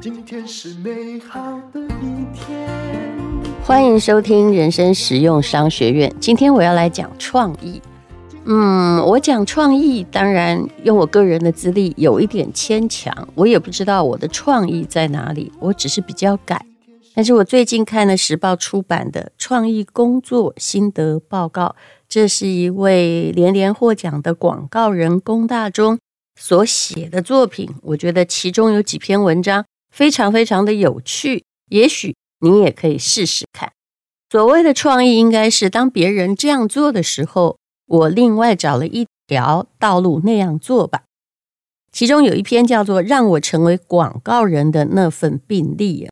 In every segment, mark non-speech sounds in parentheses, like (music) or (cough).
今天是美好的一天。欢迎收听人生实用商学院。今天我要来讲创意。嗯，我讲创意，当然用我个人的资历有一点牵强，我也不知道我的创意在哪里，我只是比较改。但是我最近看了时报出版的《创意工作心得报告》，这是一位连连获奖的广告人龚大中所写的作品。我觉得其中有几篇文章非常非常的有趣，也许你也可以试试看。所谓的创意，应该是当别人这样做的时候，我另外找了一条道路那样做吧。其中有一篇叫做《让我成为广告人的那份病历》。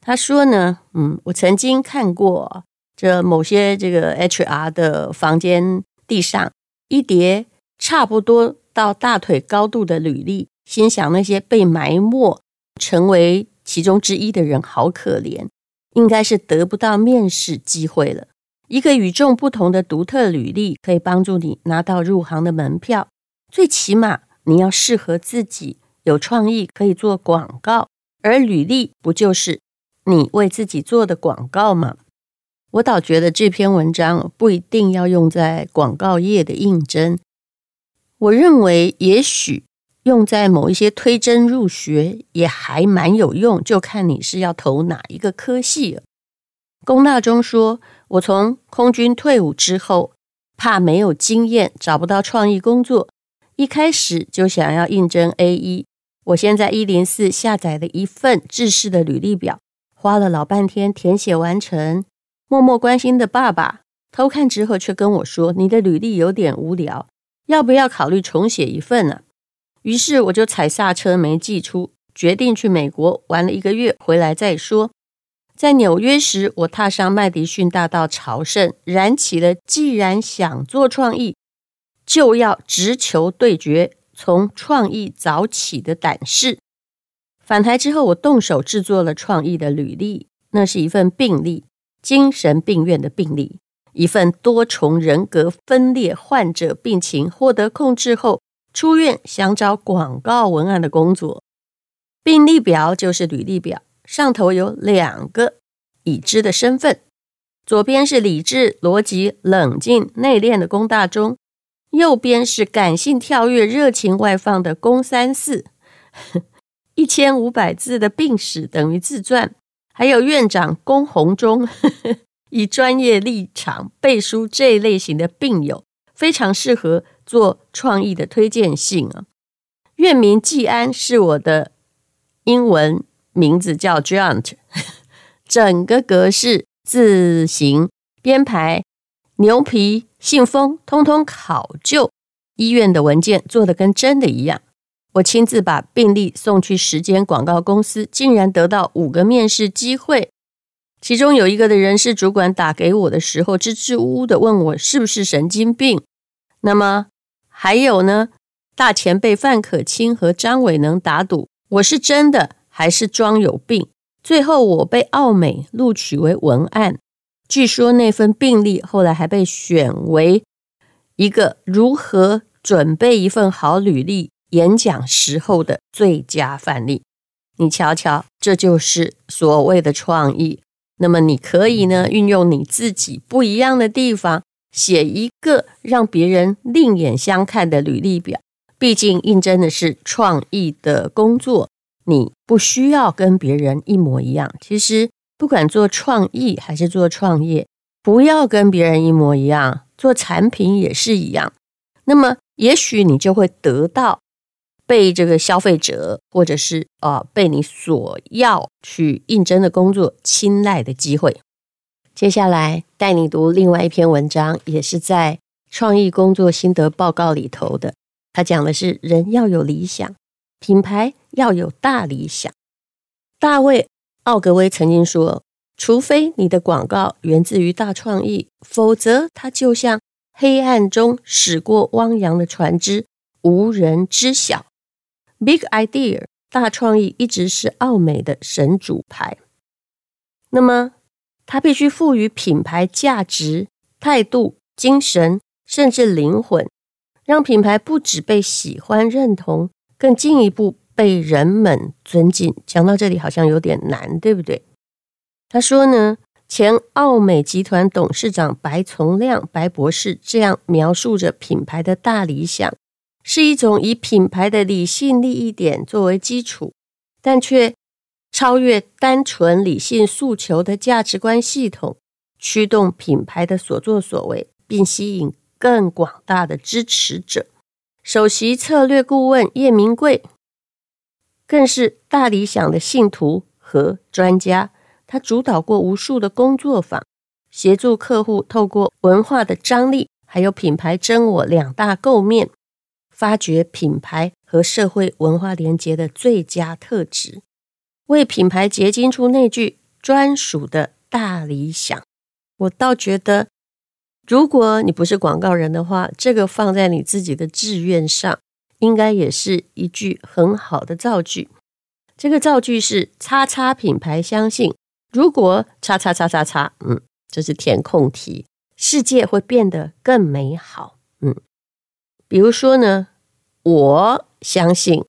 他说呢，嗯，我曾经看过这某些这个 HR 的房间地上一叠差不多到大腿高度的履历，心想那些被埋没成为其中之一的人好可怜，应该是得不到面试机会了。一个与众不同的独特履历，可以帮助你拿到入行的门票。最起码你要适合自己，有创意，可以做广告。而履历不就是你为自己做的广告吗？我倒觉得这篇文章不一定要用在广告业的应征。我认为也许用在某一些推甄入学也还蛮有用，就看你是要投哪一个科系了。龚大中说。我从空军退伍之后，怕没有经验，找不到创意工作，一开始就想要应征 A1。我先在一零四下载了一份制式的履历表，花了老半天填写完成。默默关心的爸爸偷看之后，却跟我说：“你的履历有点无聊，要不要考虑重写一份呢？”于是我就踩刹车没寄出，决定去美国玩了一个月，回来再说。在纽约时，我踏上麦迪逊大道朝圣，燃起了既然想做创意，就要直球对决，从创意早起的胆识。返台之后，我动手制作了创意的履历，那是一份病历，精神病院的病历，一份多重人格分裂患者病情获得控制后出院，想找广告文案的工作。病历表就是履历表。上头有两个已知的身份，左边是理智、逻辑、冷静、内敛的龚大中，右边是感性、跳跃、热情外放的龚三四。(laughs) 一千五百字的病史等于自传，还有院长龚鸿忠 (laughs) 以专业立场背书这一类型的病友，非常适合做创意的推荐信啊。院名季安是我的英文。名字叫 Giant，(laughs) 整个格式、字形、编排、牛皮、信封，通通考究。医院的文件做的跟真的一样。我亲自把病历送去十间广告公司，竟然得到五个面试机会。其中有一个的人事主管打给我的时候，支支吾吾的问我是不是神经病。那么还有呢？大前辈范可清和张伟能打赌，我是真的。还是装有病。最后我被奥美录取为文案。据说那份病历后来还被选为一个如何准备一份好履历演讲时候的最佳范例。你瞧瞧，这就是所谓的创意。那么你可以呢，运用你自己不一样的地方，写一个让别人另眼相看的履历表。毕竟应征的是创意的工作。你不需要跟别人一模一样。其实，不管做创意还是做创业，不要跟别人一模一样。做产品也是一样。那么，也许你就会得到被这个消费者，或者是啊、被你所要去应征的工作青睐的机会。接下来带你读另外一篇文章，也是在创意工作心得报告里头的。他讲的是人要有理想。品牌要有大理想。大卫·奥格威曾经说：“除非你的广告源自于大创意，否则它就像黑暗中驶过汪洋的船只，无人知晓。” Big idea，大创意一直是奥美的神主牌。那么，它必须赋予品牌价值、态度、精神，甚至灵魂。让品牌不只被喜欢认同，更进一步被人们尊敬。讲到这里好像有点难，对不对？他说呢，前奥美集团董事长白从亮白博士这样描述着品牌的大理想，是一种以品牌的理性利益点作为基础，但却超越单纯理性诉求的价值观系统。驱动品牌的所作所为，并吸引更广大的支持者。首席策略顾问叶明贵更是大理想的信徒和专家。他主导过无数的工作坊，协助客户透过文化的张力，还有品牌真我两大构面，发掘品牌和社会文化连结的最佳特质，为品牌结晶出那句专属的大理想。我倒觉得，如果你不是广告人的话，这个放在你自己的志愿上，应该也是一句很好的造句。这个造句是“叉叉品牌相信，如果叉叉叉叉叉，嗯，这是填空题，世界会变得更美好。”嗯，比如说呢，我相信，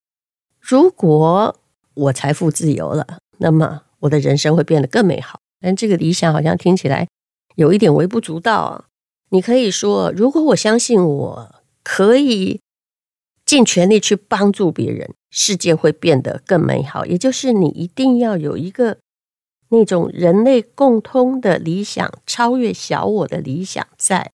如果我财富自由了，那么我的人生会变得更美好。但这个理想好像听起来。有一点微不足道啊！你可以说，如果我相信我可以尽全力去帮助别人，世界会变得更美好。也就是你一定要有一个那种人类共通的理想，超越小我的理想在。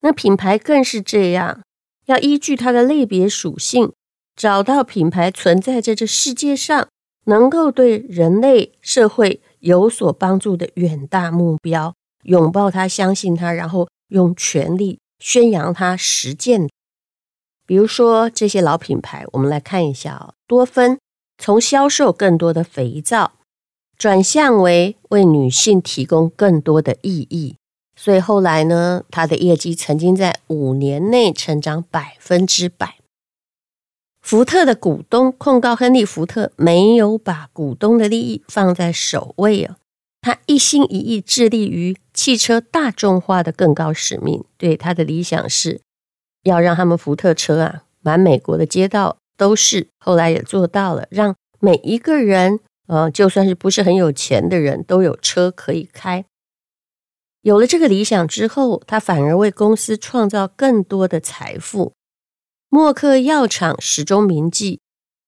那品牌更是这样，要依据它的类别属性，找到品牌存在在这世界上能够对人类社会有所帮助的远大目标。拥抱它，相信它，然后用全力宣扬它，实践。比如说这些老品牌，我们来看一下哦。多芬从销售更多的肥皂，转向为为女性提供更多的意义，所以后来呢，他的业绩曾经在五年内成长百分之百。福特的股东控告亨利·福特没有把股东的利益放在首位啊。他一心一意致力于汽车大众化的更高使命，对他的理想是要让他们福特车啊，满美国的街道都是。后来也做到了，让每一个人，呃，就算是不是很有钱的人都有车可以开。有了这个理想之后，他反而为公司创造更多的财富。默克药厂始终铭记，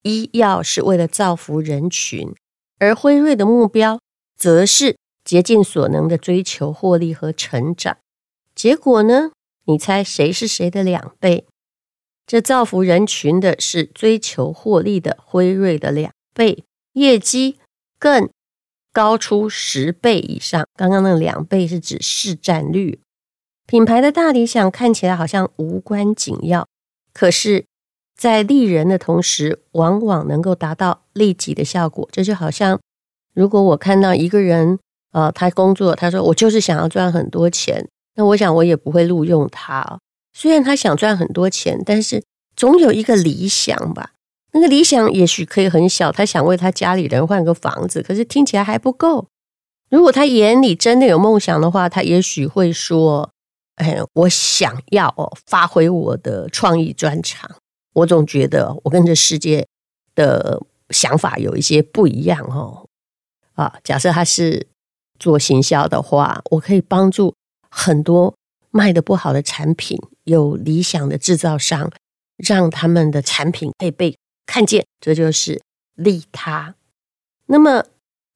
医药是为了造福人群，而辉瑞的目标。则是竭尽所能的追求获利和成长，结果呢？你猜谁是谁的两倍？这造福人群的是追求获利的辉瑞的两倍，业绩更高出十倍以上。刚刚那两倍是指市占率。品牌的大理想看起来好像无关紧要，可是，在利人的同时，往往能够达到利己的效果。这就好像。如果我看到一个人，呃，他工作，他说我就是想要赚很多钱，那我想我也不会录用他。虽然他想赚很多钱，但是总有一个理想吧。那个理想也许可以很小，他想为他家里人换个房子，可是听起来还不够。如果他眼里真的有梦想的话，他也许会说：“哎，我想要哦发挥我的创意专长。”我总觉得我跟这世界的想法有一些不一样哦。啊，假设他是做行销的话，我可以帮助很多卖的不好的产品，有理想的制造商，让他们的产品可以被看见，这就是利他。那么，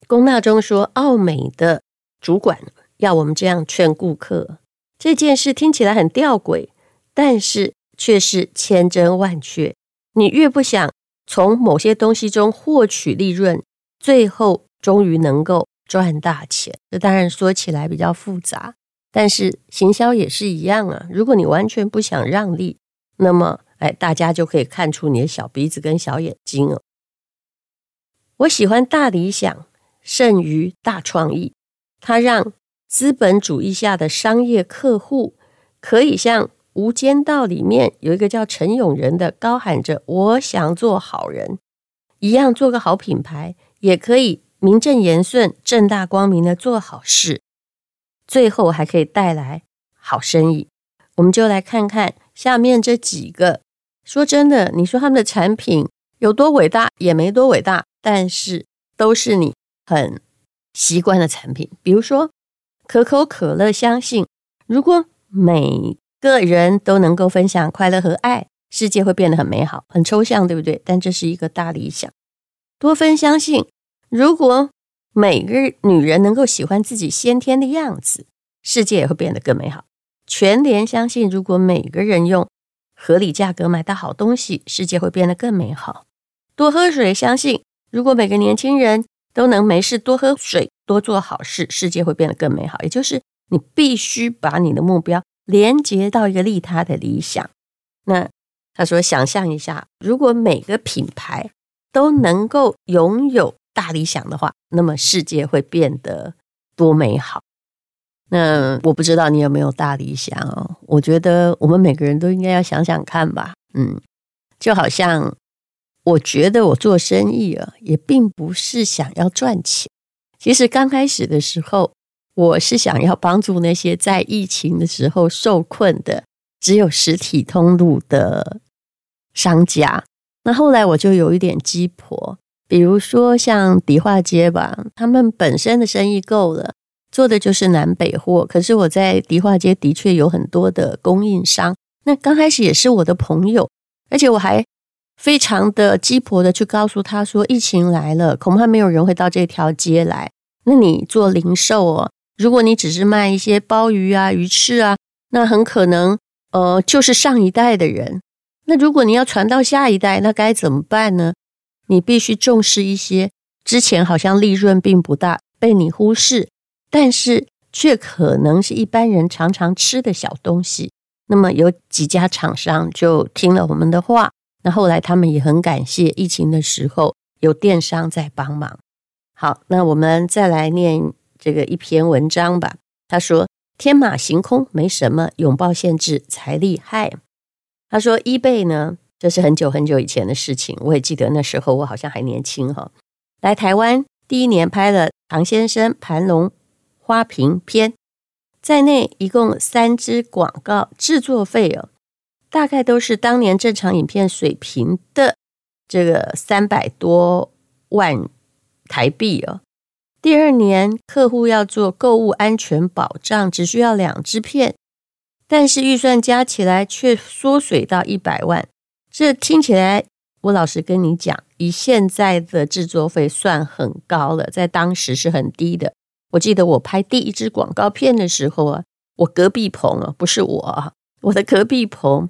龚大中说，奥美的主管要我们这样劝顾客，这件事听起来很吊诡，但是却是千真万确。你越不想从某些东西中获取利润，最后。终于能够赚大钱，这当然说起来比较复杂，但是行销也是一样啊。如果你完全不想让利，那么哎，大家就可以看出你的小鼻子跟小眼睛哦。我喜欢大理想胜于大创意，它让资本主义下的商业客户可以像《无间道》里面有一个叫陈永仁的，高喊着“我想做好人”一样，做个好品牌，也可以。名正言顺、正大光明的做好事，最后还可以带来好生意。我们就来看看下面这几个，说真的，你说他们的产品有多伟大，也没多伟大，但是都是你很习惯的产品。比如说可口可乐，相信如果每个人都能够分享快乐和爱，世界会变得很美好。很抽象，对不对？但这是一个大理想。多芬相信，如果每个女人能够喜欢自己先天的样子，世界也会变得更美好。全联相信，如果每个人用合理价格买到好东西，世界会变得更美好。多喝水，相信如果每个年轻人都能没事多喝水、多做好事，世界会变得更美好。也就是你必须把你的目标连接到一个利他的理想。那他说，想象一下，如果每个品牌都能够拥有大理想的话，那么世界会变得多美好。那我不知道你有没有大理想哦？我觉得我们每个人都应该要想想看吧。嗯，就好像我觉得我做生意啊，也并不是想要赚钱。其实刚开始的时候，我是想要帮助那些在疫情的时候受困的、只有实体通路的商家。那后来我就有一点鸡婆，比如说像迪化街吧，他们本身的生意够了。做的就是南北货，可是我在迪化街的确有很多的供应商，那刚开始也是我的朋友，而且我还非常的鸡婆的去告诉他说，疫情来了，恐怕没有人会到这条街来。那你做零售哦，如果你只是卖一些鲍鱼啊、鱼翅啊，那很可能呃就是上一代的人。那如果你要传到下一代，那该怎么办呢？你必须重视一些之前好像利润并不大，被你忽视。但是却可能是一般人常常吃的小东西。那么有几家厂商就听了我们的话，那后来他们也很感谢疫情的时候有电商在帮忙。好，那我们再来念这个一篇文章吧。他说：“天马行空没什么，拥抱限制才厉害。”他说：“eBay 呢，这是很久很久以前的事情。我也记得那时候我好像还年轻哈。来台湾第一年拍了唐先生盘龙。”花瓶篇在内，一共三支广告，制作费哦，大概都是当年正常影片水平的这个三百多万台币哦。第二年客户要做购物安全保障，只需要两支片，但是预算加起来却缩水到一百万。这听起来，我老实跟你讲，以现在的制作费算很高了，在当时是很低的。我记得我拍第一支广告片的时候啊，我隔壁棚啊，不是我，我的隔壁棚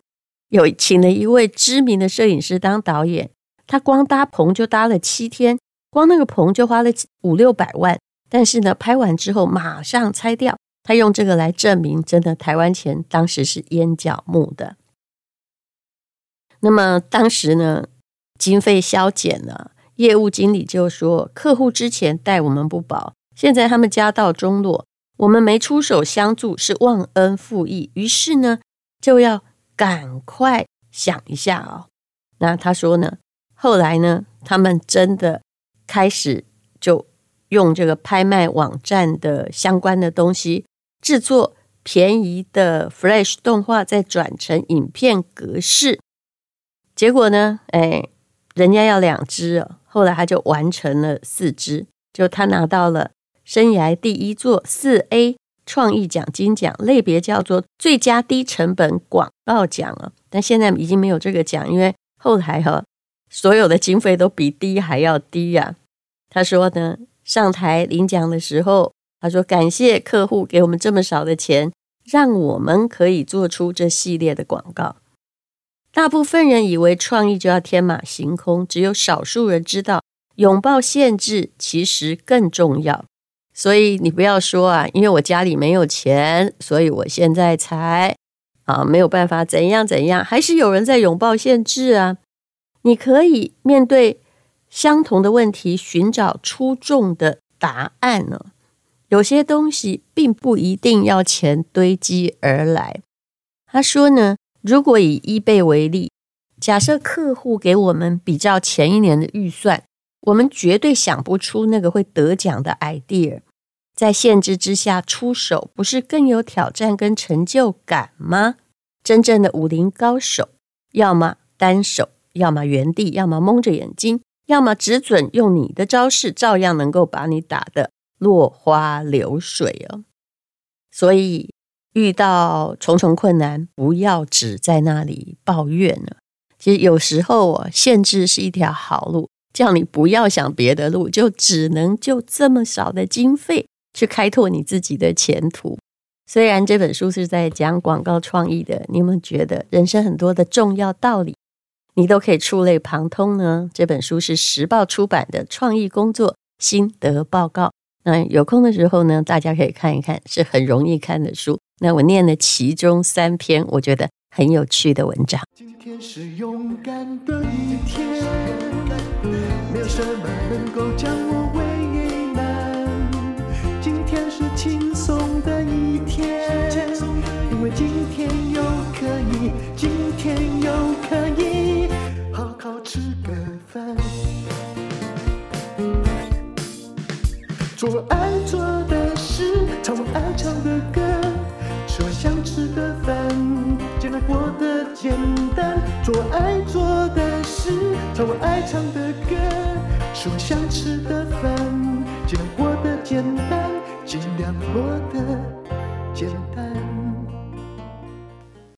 有请了一位知名的摄影师当导演，他光搭棚就搭了七天，光那个棚就花了五六百万，但是呢，拍完之后马上拆掉，他用这个来证明，真的台湾钱当时是淹脚木的。那么当时呢，经费削减了，业务经理就说，客户之前待我们不薄。现在他们家道中落，我们没出手相助是忘恩负义，于是呢就要赶快想一下哦。那他说呢，后来呢，他们真的开始就用这个拍卖网站的相关的东西制作便宜的 Flash 动画，再转成影片格式。结果呢，哎，人家要两只哦，后来他就完成了四只，就他拿到了。生涯第一座四 A 创意奖金奖，类别叫做最佳低成本广告奖啊！但现在已经没有这个奖，因为后台哈，所有的经费都比低还要低呀。他说呢，上台领奖的时候，他说感谢客户给我们这么少的钱，让我们可以做出这系列的广告。大部分人以为创意就要天马行空，只有少数人知道拥抱限制其实更重要。所以你不要说啊，因为我家里没有钱，所以我现在才啊没有办法怎样怎样，还是有人在拥抱限制啊。你可以面对相同的问题，寻找出众的答案呢。有些东西并不一定要钱堆积而来。他说呢，如果以 eBay 为例，假设客户给我们比较前一年的预算，我们绝对想不出那个会得奖的 idea。在限制之下出手，不是更有挑战跟成就感吗？真正的武林高手，要么单手，要么原地，要么蒙着眼睛，要么只准用你的招式，照样能够把你打得落花流水哦。所以遇到重重困难，不要只在那里抱怨了。其实有时候哦，限制是一条好路，叫你不要想别的路，就只能就这么少的经费去开拓你自己的前途。虽然这本书是在讲广告创意的，你有没有觉得人生很多的重要道理，你都可以触类旁通呢？这本书是时报出版的创意工作心得报告。那有空的时候呢，大家可以看一看，是很容易看的书。那我念了其中三篇，我觉得很有趣的文章。今天是勇敢的一天，没有什么能够将我为难。今天是轻松的一天，因为今天又可以，今天又可以好好吃个饭。做爱做